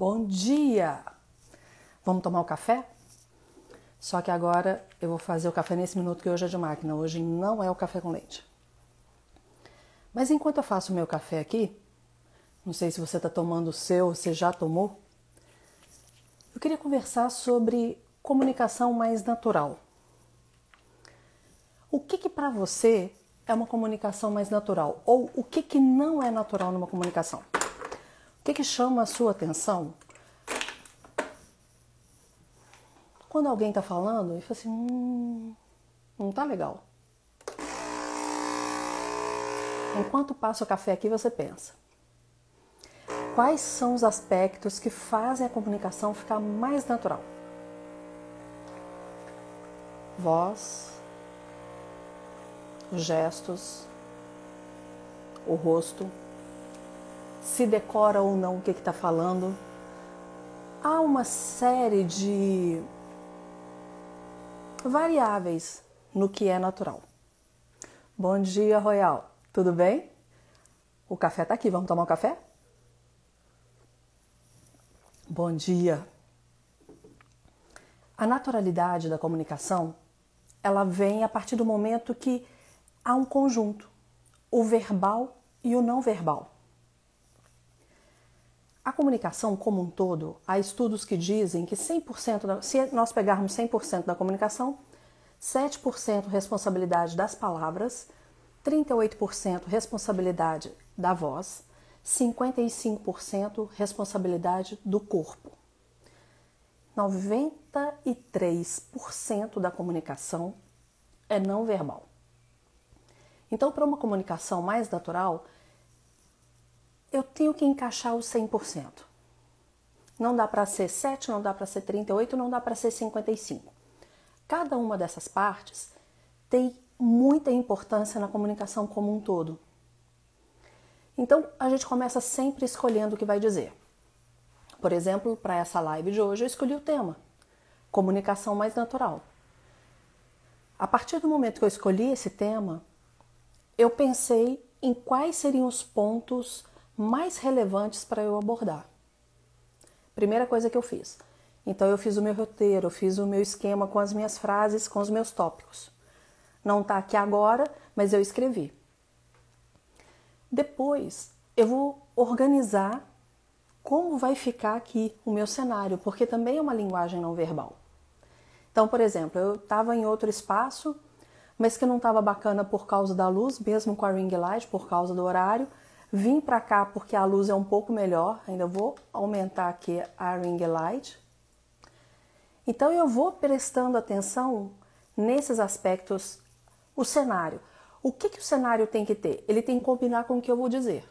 Bom dia! Vamos tomar o café? Só que agora eu vou fazer o café nesse minuto que hoje é de máquina. Hoje não é o café com leite. Mas enquanto eu faço o meu café aqui, não sei se você está tomando o seu, você já tomou, eu queria conversar sobre comunicação mais natural. O que, que para você é uma comunicação mais natural? Ou o que, que não é natural numa comunicação? Que, que chama a sua atenção quando alguém está falando e fala assim, hum, não tá legal. Enquanto passa o café aqui, você pensa. Quais são os aspectos que fazem a comunicação ficar mais natural? Voz, os gestos, o rosto, se decora ou não o que está falando. Há uma série de variáveis no que é natural. Bom dia, Royal. Tudo bem? O café está aqui. Vamos tomar um café? Bom dia. A naturalidade da comunicação, ela vem a partir do momento que há um conjunto, o verbal e o não verbal. A comunicação como um todo, há estudos que dizem que 100%, da, se nós pegarmos 100% da comunicação, 7% responsabilidade das palavras, 38% responsabilidade da voz, 55% responsabilidade do corpo. 93% da comunicação é não verbal. Então, para uma comunicação mais natural, eu tenho que encaixar o 100%. Não dá para ser 7, não dá para ser 38, não dá para ser 55. Cada uma dessas partes tem muita importância na comunicação como um todo. Então, a gente começa sempre escolhendo o que vai dizer. Por exemplo, para essa live de hoje, eu escolhi o tema: comunicação mais natural. A partir do momento que eu escolhi esse tema, eu pensei em quais seriam os pontos mais relevantes para eu abordar. Primeira coisa que eu fiz. Então eu fiz o meu roteiro, eu fiz o meu esquema com as minhas frases, com os meus tópicos. Não está aqui agora, mas eu escrevi. Depois eu vou organizar como vai ficar aqui o meu cenário, porque também é uma linguagem não verbal. Então, por exemplo, eu estava em outro espaço, mas que não estava bacana por causa da luz, mesmo com a ring light, por causa do horário. Vim para cá porque a luz é um pouco melhor, ainda vou aumentar aqui a ring light. Então eu vou prestando atenção nesses aspectos, o cenário. O que, que o cenário tem que ter? Ele tem que combinar com o que eu vou dizer.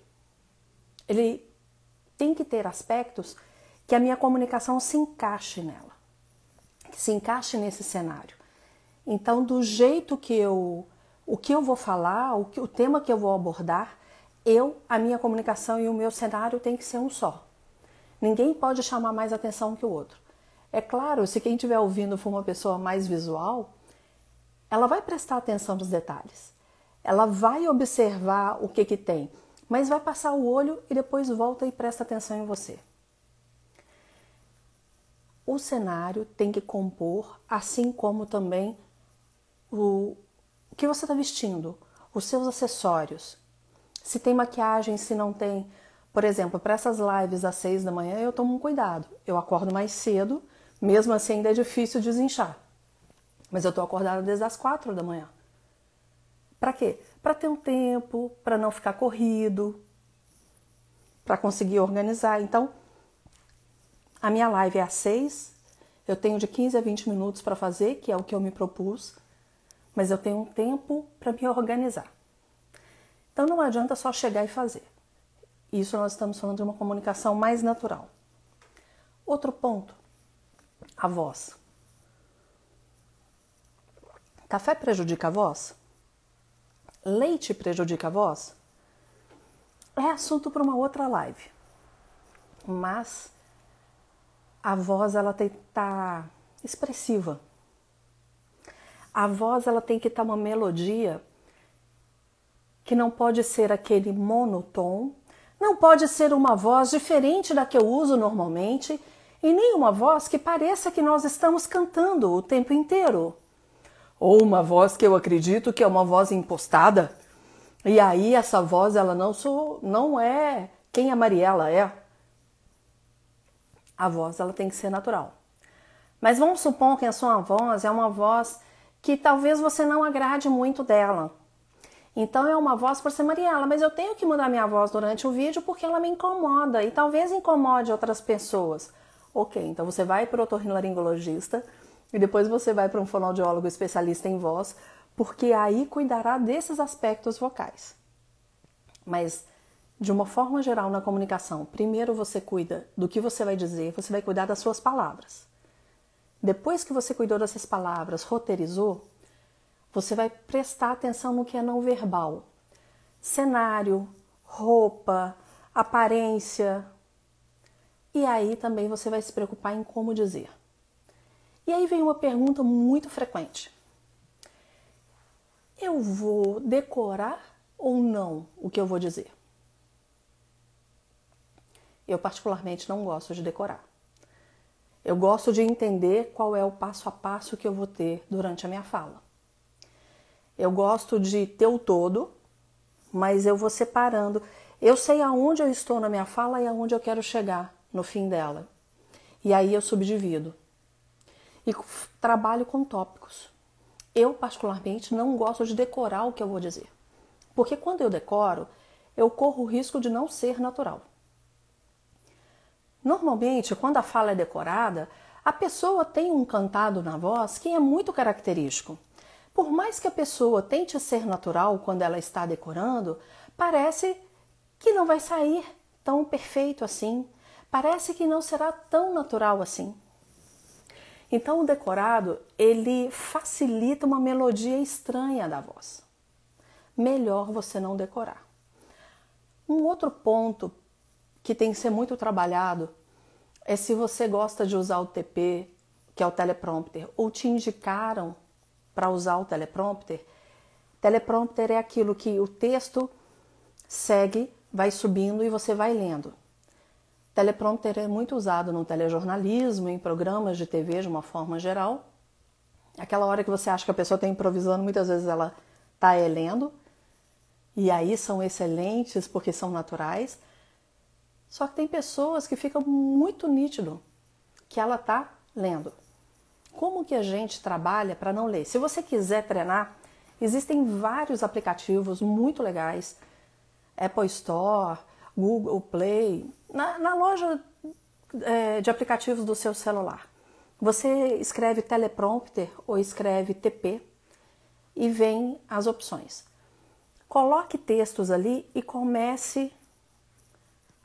Ele tem que ter aspectos que a minha comunicação se encaixe nela, que se encaixe nesse cenário. Então, do jeito que eu, o que eu vou falar, o, que, o tema que eu vou abordar, eu, a minha comunicação e o meu cenário tem que ser um só. Ninguém pode chamar mais atenção que o outro. É claro, se quem estiver ouvindo for uma pessoa mais visual, ela vai prestar atenção nos detalhes. Ela vai observar o que, que tem, mas vai passar o olho e depois volta e presta atenção em você. O cenário tem que compor, assim como também o, que você está vestindo, os seus acessórios, se tem maquiagem, se não tem. Por exemplo, para essas lives às seis da manhã eu tomo um cuidado. Eu acordo mais cedo, mesmo assim ainda é difícil desinchar. Mas eu estou acordada desde as quatro da manhã. Para quê? Para ter um tempo, para não ficar corrido, para conseguir organizar. Então, a minha live é às seis. Eu tenho de 15 a 20 minutos para fazer, que é o que eu me propus, mas eu tenho um tempo para me organizar. Então não adianta só chegar e fazer. Isso nós estamos falando de uma comunicação mais natural. Outro ponto, a voz. Café prejudica a voz? Leite prejudica a voz? É assunto para uma outra live. Mas a voz ela tem que estar tá expressiva. A voz ela tem que estar tá uma melodia que não pode ser aquele monotom, Não pode ser uma voz diferente da que eu uso normalmente e nem uma voz que pareça que nós estamos cantando o tempo inteiro. Ou uma voz que eu acredito que é uma voz impostada. E aí essa voz ela não sou, não é quem a Mariela é. A voz ela tem que ser natural. Mas vamos supor que a sua voz é uma voz que talvez você não agrade muito dela. Então é uma voz por ser Mariela, mas eu tenho que mudar minha voz durante o vídeo porque ela me incomoda e talvez incomode outras pessoas. Ok, então você vai para o otorrinolaringologista e depois você vai para um fonoaudiólogo especialista em voz, porque aí cuidará desses aspectos vocais. Mas de uma forma geral na comunicação, primeiro você cuida do que você vai dizer, você vai cuidar das suas palavras. Depois que você cuidou dessas palavras, roteirizou, você vai prestar atenção no que é não verbal. Cenário, roupa, aparência. E aí também você vai se preocupar em como dizer. E aí vem uma pergunta muito frequente: Eu vou decorar ou não o que eu vou dizer? Eu, particularmente, não gosto de decorar. Eu gosto de entender qual é o passo a passo que eu vou ter durante a minha fala. Eu gosto de ter o todo, mas eu vou separando. Eu sei aonde eu estou na minha fala e aonde eu quero chegar no fim dela. E aí eu subdivido. E trabalho com tópicos. Eu, particularmente, não gosto de decorar o que eu vou dizer. Porque quando eu decoro, eu corro o risco de não ser natural. Normalmente, quando a fala é decorada, a pessoa tem um cantado na voz que é muito característico. Por mais que a pessoa tente ser natural quando ela está decorando, parece que não vai sair tão perfeito assim, parece que não será tão natural assim. Então o decorado, ele facilita uma melodia estranha da voz. Melhor você não decorar. Um outro ponto que tem que ser muito trabalhado é se você gosta de usar o TP, que é o teleprompter, ou te indicaram para usar o teleprompter. Teleprompter é aquilo que o texto segue, vai subindo e você vai lendo. Teleprompter é muito usado no telejornalismo, em programas de TV de uma forma geral. Aquela hora que você acha que a pessoa está improvisando, muitas vezes ela está lendo. E aí são excelentes porque são naturais. Só que tem pessoas que ficam muito nítido que ela está lendo. Como que a gente trabalha para não ler? Se você quiser treinar, existem vários aplicativos muito legais. Apple Store, Google Play, na, na loja é, de aplicativos do seu celular. Você escreve teleprompter ou escreve TP e vem as opções. Coloque textos ali e comece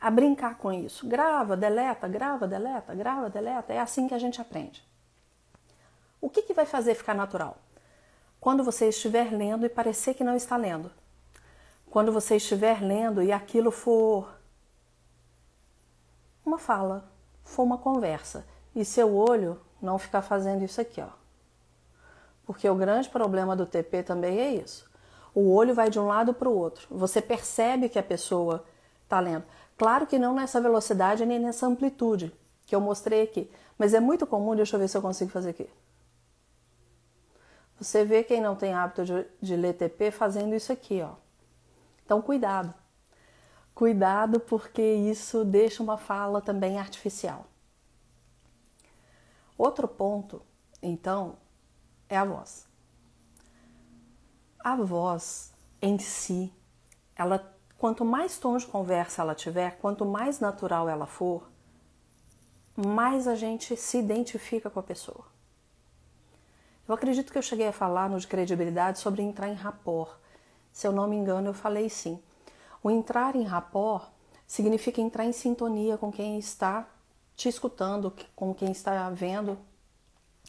a brincar com isso. Grava, deleta, grava, deleta, grava, deleta. É assim que a gente aprende. O que, que vai fazer ficar natural? Quando você estiver lendo e parecer que não está lendo. Quando você estiver lendo e aquilo for uma fala, for uma conversa e seu olho não ficar fazendo isso aqui, ó. Porque o grande problema do TP também é isso. O olho vai de um lado para o outro. Você percebe que a pessoa está lendo. Claro que não nessa velocidade nem nessa amplitude que eu mostrei aqui, mas é muito comum, deixa eu ver se eu consigo fazer aqui. Você vê quem não tem hábito de, de ler TP fazendo isso aqui, ó. Então, cuidado. Cuidado porque isso deixa uma fala também artificial. Outro ponto, então, é a voz. A voz em si, ela Quanto mais tons de conversa ela tiver, quanto mais natural ela for, mais a gente se identifica com a pessoa. Eu acredito que eu cheguei a falar no de credibilidade sobre entrar em rapport. Se eu não me engano, eu falei sim. O entrar em rapport significa entrar em sintonia com quem está te escutando, com quem está vendo.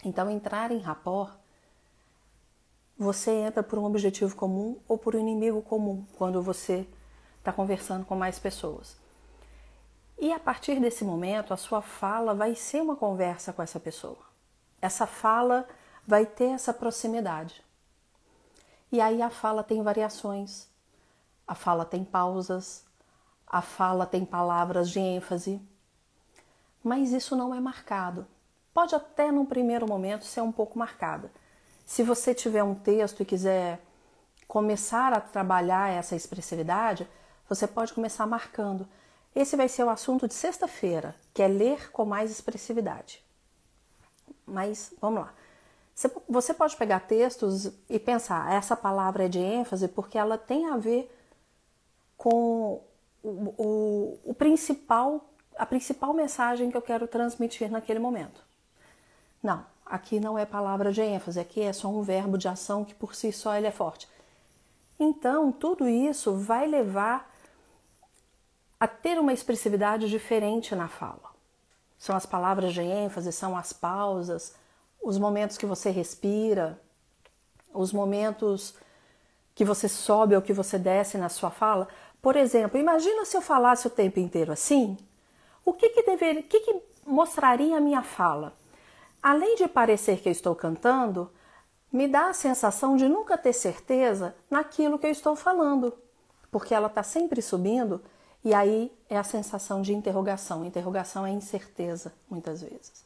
Então, entrar em rapport, você entra por um objetivo comum ou por um inimigo comum quando você está conversando com mais pessoas. E a partir desse momento, a sua fala vai ser uma conversa com essa pessoa. Essa fala vai ter essa proximidade. E aí a fala tem variações, a fala tem pausas, a fala tem palavras de ênfase, mas isso não é marcado. Pode até no primeiro momento ser um pouco marcada. Se você tiver um texto e quiser começar a trabalhar essa expressividade, você pode começar marcando. Esse vai ser o assunto de sexta-feira, que é ler com mais expressividade. Mas vamos lá. Você pode pegar textos e pensar, essa palavra é de ênfase porque ela tem a ver com o, o, o principal, a principal mensagem que eu quero transmitir naquele momento. Não, aqui não é palavra de ênfase, aqui é só um verbo de ação que por si só ele é forte. Então, tudo isso vai levar a ter uma expressividade diferente na fala. São as palavras de ênfase, são as pausas, os momentos que você respira, os momentos que você sobe ou que você desce na sua fala. Por exemplo, imagina se eu falasse o tempo inteiro assim, o que que deveria, o que, que mostraria a minha fala? Além de parecer que eu estou cantando, me dá a sensação de nunca ter certeza naquilo que eu estou falando, porque ela está sempre subindo e aí é a sensação de interrogação. Interrogação é incerteza, muitas vezes.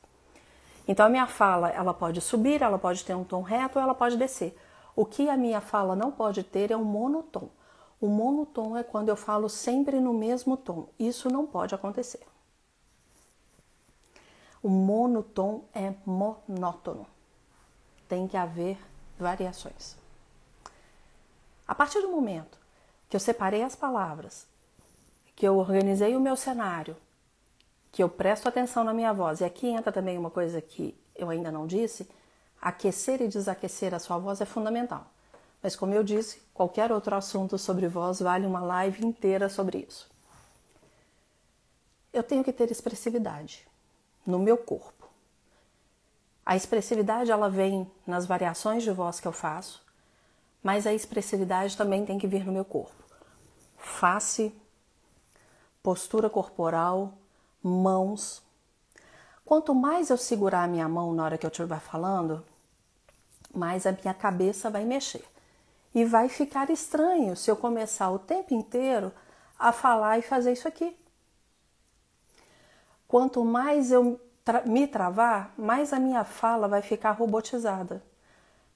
Então a minha fala, ela pode subir, ela pode ter um tom reto, ela pode descer. O que a minha fala não pode ter é um monotom. O monotom é quando eu falo sempre no mesmo tom. Isso não pode acontecer. O monotom é monótono. Tem que haver variações. A partir do momento que eu separei as palavras, que eu organizei o meu cenário, que eu presto atenção na minha voz. E aqui entra também uma coisa que eu ainda não disse: aquecer e desaquecer a sua voz é fundamental. Mas, como eu disse, qualquer outro assunto sobre voz vale uma live inteira sobre isso. Eu tenho que ter expressividade no meu corpo. A expressividade ela vem nas variações de voz que eu faço, mas a expressividade também tem que vir no meu corpo. Face, postura corporal, mãos. Quanto mais eu segurar a minha mão na hora que eu estiver falando, mais a minha cabeça vai mexer. E vai ficar estranho se eu começar o tempo inteiro a falar e fazer isso aqui. Quanto mais eu me travar, mais a minha fala vai ficar robotizada.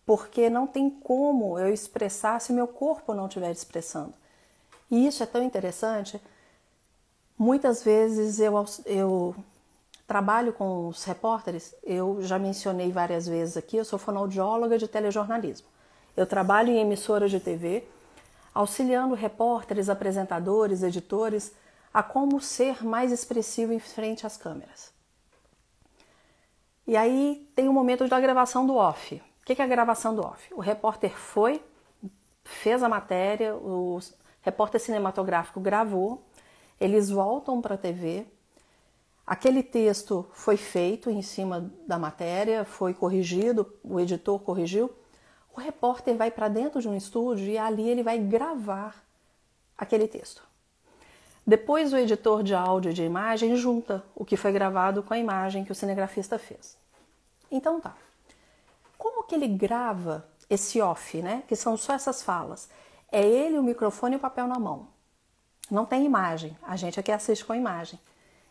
Porque não tem como eu expressar se meu corpo não estiver expressando. E isso é tão interessante Muitas vezes eu, eu trabalho com os repórteres, eu já mencionei várias vezes aqui, eu sou fonoaudióloga de telejornalismo. Eu trabalho em emissoras de TV, auxiliando repórteres, apresentadores, editores a como ser mais expressivo em frente às câmeras. E aí tem o momento da gravação do off. O que é a gravação do off? O repórter foi, fez a matéria, o repórter cinematográfico gravou, eles voltam para a TV. Aquele texto foi feito em cima da matéria, foi corrigido, o editor corrigiu. O repórter vai para dentro de um estúdio e ali ele vai gravar aquele texto. Depois o editor de áudio e de imagem junta o que foi gravado com a imagem que o cinegrafista fez. Então tá. Como que ele grava esse off, né? Que são só essas falas. É ele, o microfone e o papel na mão. Não tem imagem. A gente aqui assiste com imagem.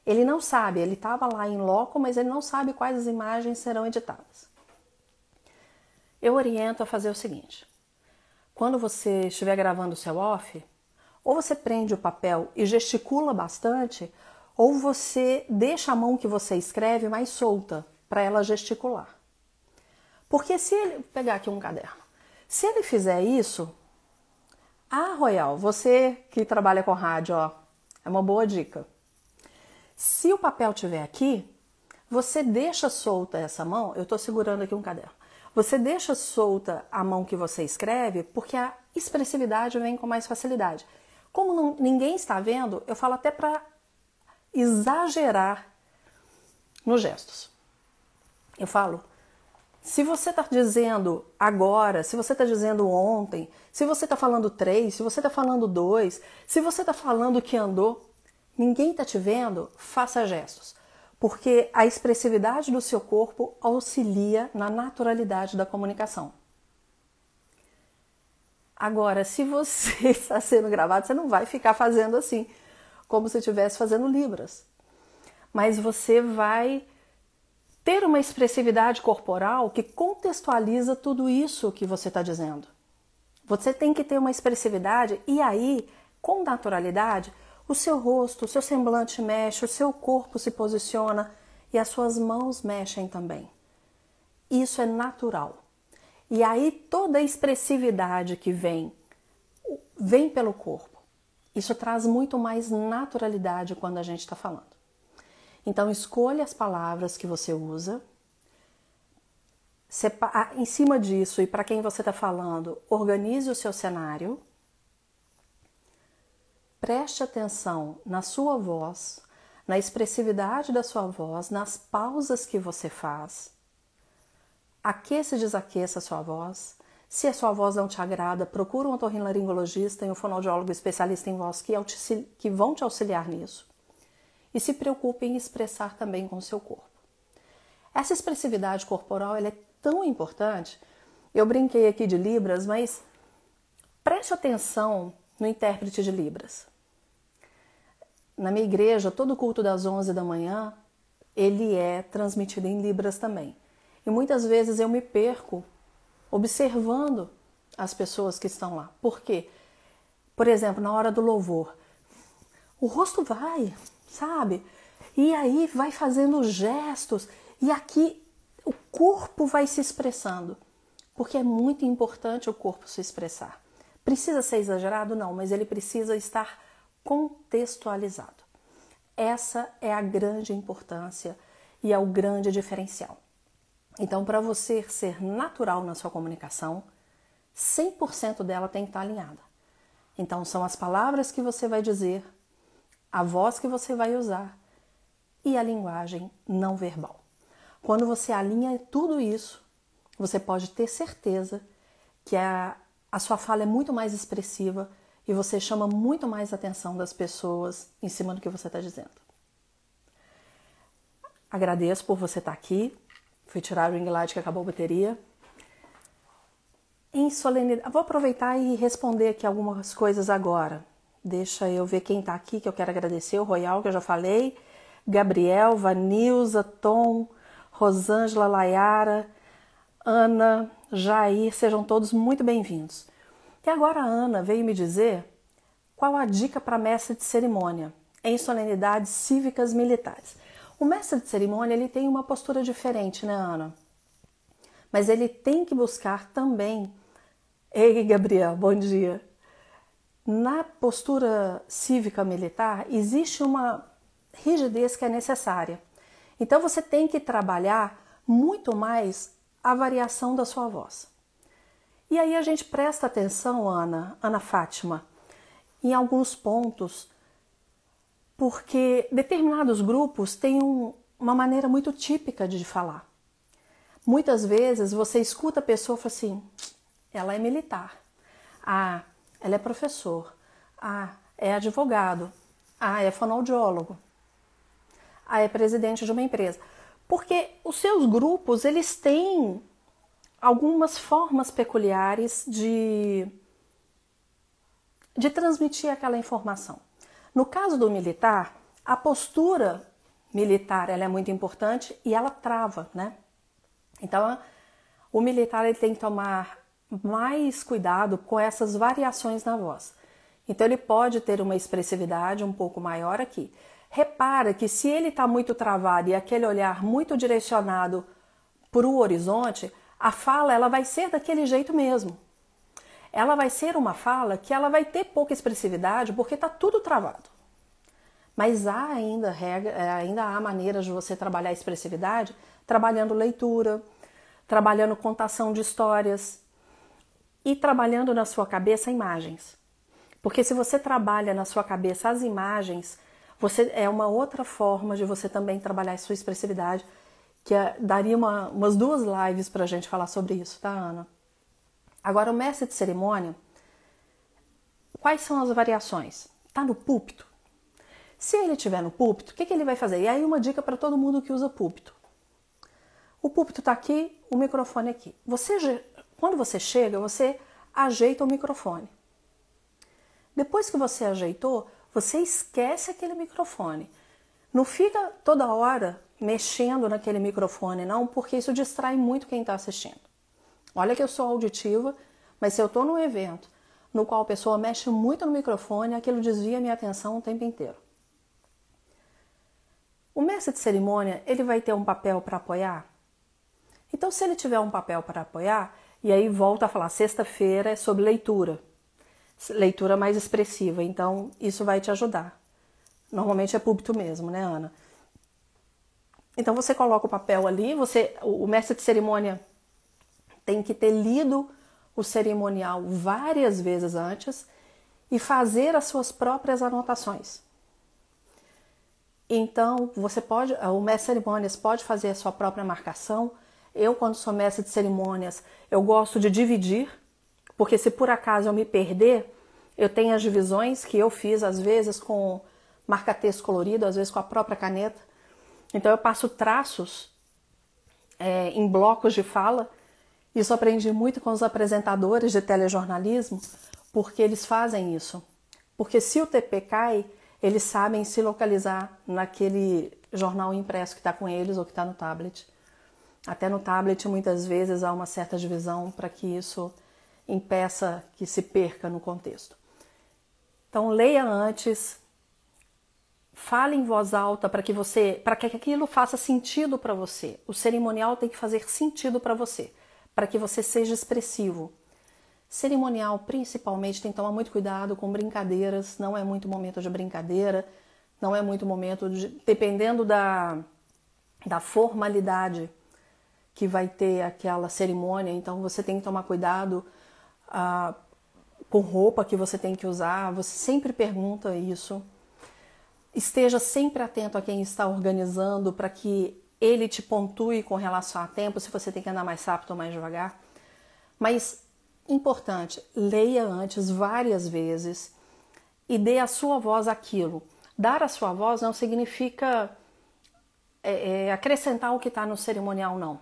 Ele não sabe, ele estava lá em loco, mas ele não sabe quais as imagens serão editadas. Eu oriento a fazer o seguinte: quando você estiver gravando o seu off, ou você prende o papel e gesticula bastante, ou você deixa a mão que você escreve mais solta para ela gesticular. Porque se ele pegar aqui um caderno, se ele fizer isso, ah, Royal, você que trabalha com rádio, ó, é uma boa dica. Se o papel tiver aqui, você deixa solta essa mão. Eu estou segurando aqui um caderno. Você deixa solta a mão que você escreve, porque a expressividade vem com mais facilidade. Como não, ninguém está vendo, eu falo até para exagerar nos gestos. Eu falo, se você está dizendo agora, se você está dizendo ontem, se você está falando três, se você está falando dois, se você está falando que andou, ninguém está te vendo, faça gestos. Porque a expressividade do seu corpo auxilia na naturalidade da comunicação. Agora, se você está sendo gravado, você não vai ficar fazendo assim. como se estivesse fazendo libras. Mas você vai ter uma expressividade corporal que contextualiza tudo isso que você está dizendo. Você tem que ter uma expressividade e aí, com naturalidade, o seu rosto, o seu semblante mexe, o seu corpo se posiciona e as suas mãos mexem também. Isso é natural. E aí toda a expressividade que vem, vem pelo corpo. Isso traz muito mais naturalidade quando a gente está falando. Então, escolha as palavras que você usa. Em cima disso, e para quem você está falando, organize o seu cenário. Preste atenção na sua voz, na expressividade da sua voz, nas pausas que você faz. Aqueça e desaqueça a sua voz. Se a sua voz não te agrada, procura um otorrinolaringologista e um fonoaudiólogo especialista em voz que, que vão te auxiliar nisso e se preocupe em expressar também com o seu corpo. Essa expressividade corporal é tão importante. Eu brinquei aqui de Libras, mas preste atenção no intérprete de Libras. Na minha igreja, todo culto das 11 da manhã, ele é transmitido em Libras também. E muitas vezes eu me perco observando as pessoas que estão lá. Por quê? Por exemplo, na hora do louvor, o rosto vai, sabe? E aí vai fazendo gestos e aqui o corpo vai se expressando, porque é muito importante o corpo se expressar. Precisa ser exagerado? Não, mas ele precisa estar contextualizado. Essa é a grande importância e é o grande diferencial. Então, para você ser natural na sua comunicação, 100% dela tem que estar alinhada. Então, são as palavras que você vai dizer, a voz que você vai usar e a linguagem não verbal. Quando você alinha tudo isso, você pode ter certeza que a, a sua fala é muito mais expressiva e você chama muito mais atenção das pessoas em cima do que você está dizendo. Agradeço por você estar tá aqui. Fui tirar o ring light que acabou a bateria. Em solenidade, vou aproveitar e responder aqui algumas coisas agora. Deixa eu ver quem está aqui, que eu quero agradecer. O Royal, que eu já falei. Gabriel, Vanilza, Tom, Rosângela, Layara, Ana, Jair, sejam todos muito bem-vindos. E agora a Ana veio me dizer qual a dica para mestre de cerimônia em solenidades cívicas militares. O mestre de cerimônia ele tem uma postura diferente, né, Ana? Mas ele tem que buscar também. Ei, Gabriel, bom dia na postura cívica militar existe uma rigidez que é necessária. Então você tem que trabalhar muito mais a variação da sua voz. E aí a gente presta atenção, Ana, Ana Fátima, em alguns pontos, porque determinados grupos têm um, uma maneira muito típica de falar. Muitas vezes você escuta a pessoa e fala assim: ela é militar. Ah, ela é professor. Ah, é advogado. Ah, é fonoaudiólogo. Ah, é presidente de uma empresa. Porque os seus grupos, eles têm algumas formas peculiares de, de transmitir aquela informação. No caso do militar, a postura militar ela é muito importante e ela trava, né? Então, o militar ele tem que tomar mais cuidado com essas variações na voz. Então ele pode ter uma expressividade um pouco maior aqui. Repara que se ele está muito travado e aquele olhar muito direcionado para o horizonte, a fala ela vai ser daquele jeito mesmo. Ela vai ser uma fala que ela vai ter pouca expressividade porque está tudo travado. Mas há ainda regra, é, ainda há maneiras de você trabalhar a expressividade trabalhando leitura, trabalhando contação de histórias, e trabalhando na sua cabeça imagens. Porque se você trabalha na sua cabeça as imagens, você é uma outra forma de você também trabalhar a sua expressividade, que é, daria uma, umas duas lives para a gente falar sobre isso, tá, Ana? Agora, o mestre de cerimônia, quais são as variações? Tá no púlpito? Se ele estiver no púlpito, o que, que ele vai fazer? E aí, uma dica para todo mundo que usa púlpito. O púlpito está aqui, o microfone aqui. Você quando você chega, você ajeita o microfone. Depois que você ajeitou, você esquece aquele microfone. Não fica toda hora mexendo naquele microfone, não, porque isso distrai muito quem está assistindo. Olha que eu sou auditiva, mas se eu estou num evento no qual a pessoa mexe muito no microfone, aquilo desvia minha atenção o tempo inteiro. O mestre de cerimônia, ele vai ter um papel para apoiar? Então, se ele tiver um papel para apoiar, e aí volta a falar, sexta-feira é sobre leitura, leitura mais expressiva, então isso vai te ajudar. Normalmente é púlpito mesmo, né, Ana? Então você coloca o papel ali, você, o mestre de cerimônia tem que ter lido o cerimonial várias vezes antes e fazer as suas próprias anotações. Então, você pode, o mestre de cerimônias pode fazer a sua própria marcação. Eu, quando sou mestre de cerimônias, eu gosto de dividir, porque se por acaso eu me perder, eu tenho as divisões que eu fiz, às vezes com marca-texto colorido, às vezes com a própria caneta. Então, eu passo traços é, em blocos de fala isso aprendi muito com os apresentadores de telejornalismo, porque eles fazem isso. Porque se o TP cai, eles sabem se localizar naquele jornal impresso que está com eles ou que está no tablet. Até no tablet, muitas vezes, há uma certa divisão para que isso impeça que se perca no contexto. Então, leia antes, fale em voz alta para que você, para que aquilo faça sentido para você. O cerimonial tem que fazer sentido para você para que você seja expressivo. Cerimonial, principalmente, tem que tomar muito cuidado com brincadeiras, não é muito momento de brincadeira, não é muito momento de. dependendo da, da formalidade que vai ter aquela cerimônia, então você tem que tomar cuidado ah, com roupa que você tem que usar, você sempre pergunta isso. Esteja sempre atento a quem está organizando para que ele te pontue com relação a tempo, se você tem que andar mais rápido ou mais devagar. Mas, importante, leia antes várias vezes e dê a sua voz aquilo. Dar a sua voz não significa é, é, acrescentar o que está no cerimonial, não.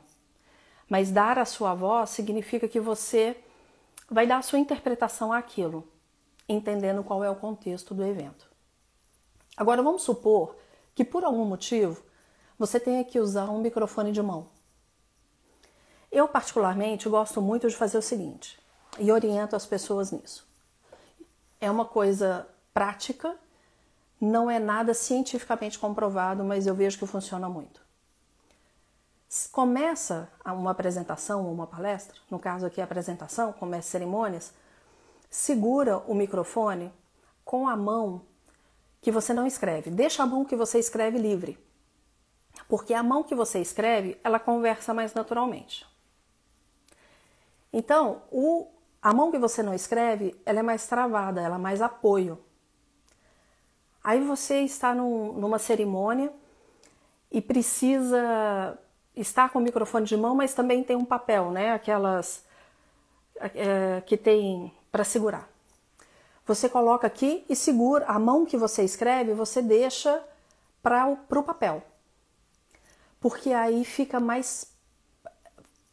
Mas dar a sua voz significa que você vai dar a sua interpretação àquilo, entendendo qual é o contexto do evento. Agora, vamos supor que por algum motivo você tenha que usar um microfone de mão. Eu, particularmente, gosto muito de fazer o seguinte e oriento as pessoas nisso. É uma coisa prática, não é nada cientificamente comprovado, mas eu vejo que funciona muito. Começa uma apresentação ou uma palestra, no caso aqui a apresentação, começa cerimônias, segura o microfone com a mão que você não escreve. Deixa a mão que você escreve livre porque a mão que você escreve, ela conversa mais naturalmente. Então, o, a mão que você não escreve, ela é mais travada, ela é mais apoio. Aí você está num, numa cerimônia e precisa estar com o microfone de mão, mas também tem um papel, né? Aquelas é, que tem para segurar. Você coloca aqui e segura a mão que você escreve, você deixa para o papel porque aí fica mais.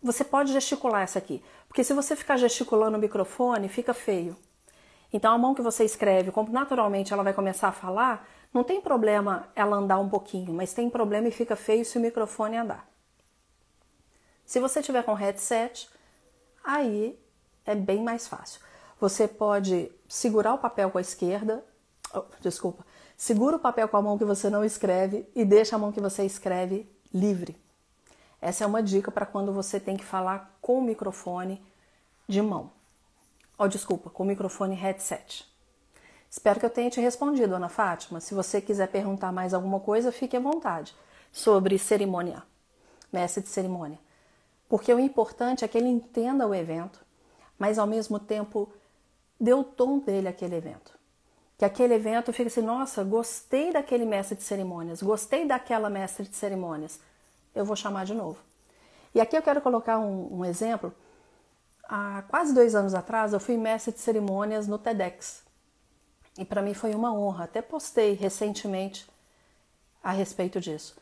Você pode gesticular essa aqui, porque se você ficar gesticulando o microfone, fica feio. Então a mão que você escreve, como naturalmente ela vai começar a falar, não tem problema ela andar um pouquinho, mas tem problema e fica feio se o microfone andar. Se você tiver com headset, aí é bem mais fácil. Você pode segurar o papel com a esquerda, oh, desculpa, segura o papel com a mão que você não escreve e deixa a mão que você escreve livre. Essa é uma dica para quando você tem que falar com o microfone de mão. Oh, desculpa, com o microfone headset. Espero que eu tenha te respondido, Ana Fátima. Se você quiser perguntar mais alguma coisa, fique à vontade sobre cerimônia, mestre de cerimônia. Porque o importante é que ele entenda o evento, mas ao mesmo tempo dê o tom dele àquele evento que aquele evento fica assim, nossa, gostei daquele mestre de cerimônias, gostei daquela mestre de cerimônias, eu vou chamar de novo. E aqui eu quero colocar um, um exemplo. Há quase dois anos atrás eu fui mestre de cerimônias no TEDx. E para mim foi uma honra. Até postei recentemente a respeito disso.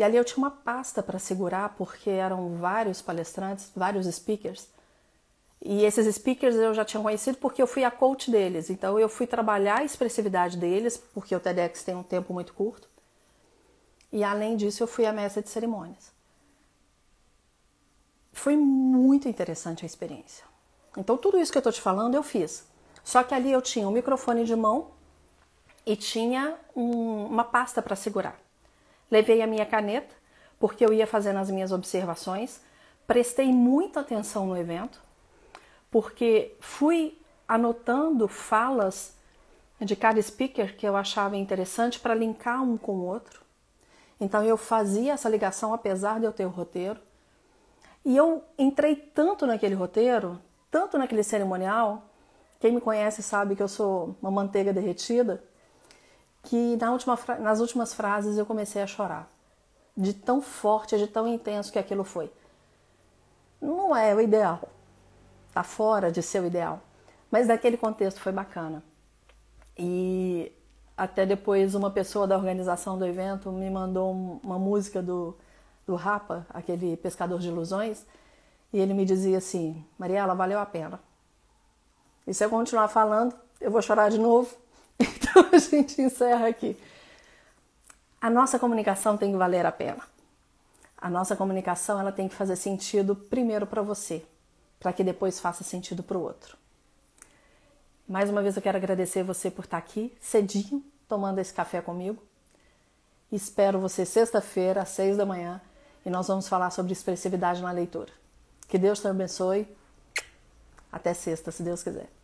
E ali eu tinha uma pasta para segurar, porque eram vários palestrantes, vários speakers. E esses speakers eu já tinha conhecido porque eu fui a coach deles. Então eu fui trabalhar a expressividade deles, porque o TEDx tem um tempo muito curto. E além disso, eu fui a mestra de cerimônias. Foi muito interessante a experiência. Então tudo isso que eu estou te falando eu fiz. Só que ali eu tinha um microfone de mão e tinha um, uma pasta para segurar. Levei a minha caneta, porque eu ia fazendo as minhas observações, prestei muita atenção no evento, porque fui anotando falas de cada speaker que eu achava interessante para linkar um com o outro. Então eu fazia essa ligação apesar de eu ter o roteiro. E eu entrei tanto naquele roteiro, tanto naquele cerimonial, quem me conhece sabe que eu sou uma manteiga derretida, que na última, nas últimas frases eu comecei a chorar. De tão forte, de tão intenso que aquilo foi. Não é o ideal. Tá fora de ser o ideal. Mas naquele contexto foi bacana. E até depois uma pessoa da organização do evento me mandou uma música do, do Rapa, aquele pescador de ilusões, e ele me dizia assim: Mariela, valeu a pena. E se eu continuar falando, eu vou chorar de novo. Então a gente encerra aqui. A nossa comunicação tem que valer a pena. A nossa comunicação ela tem que fazer sentido primeiro para você, para que depois faça sentido para o outro. Mais uma vez eu quero agradecer você por estar aqui cedinho tomando esse café comigo. Espero você sexta-feira às seis da manhã e nós vamos falar sobre expressividade na leitura. Que Deus te abençoe. Até sexta, se Deus quiser.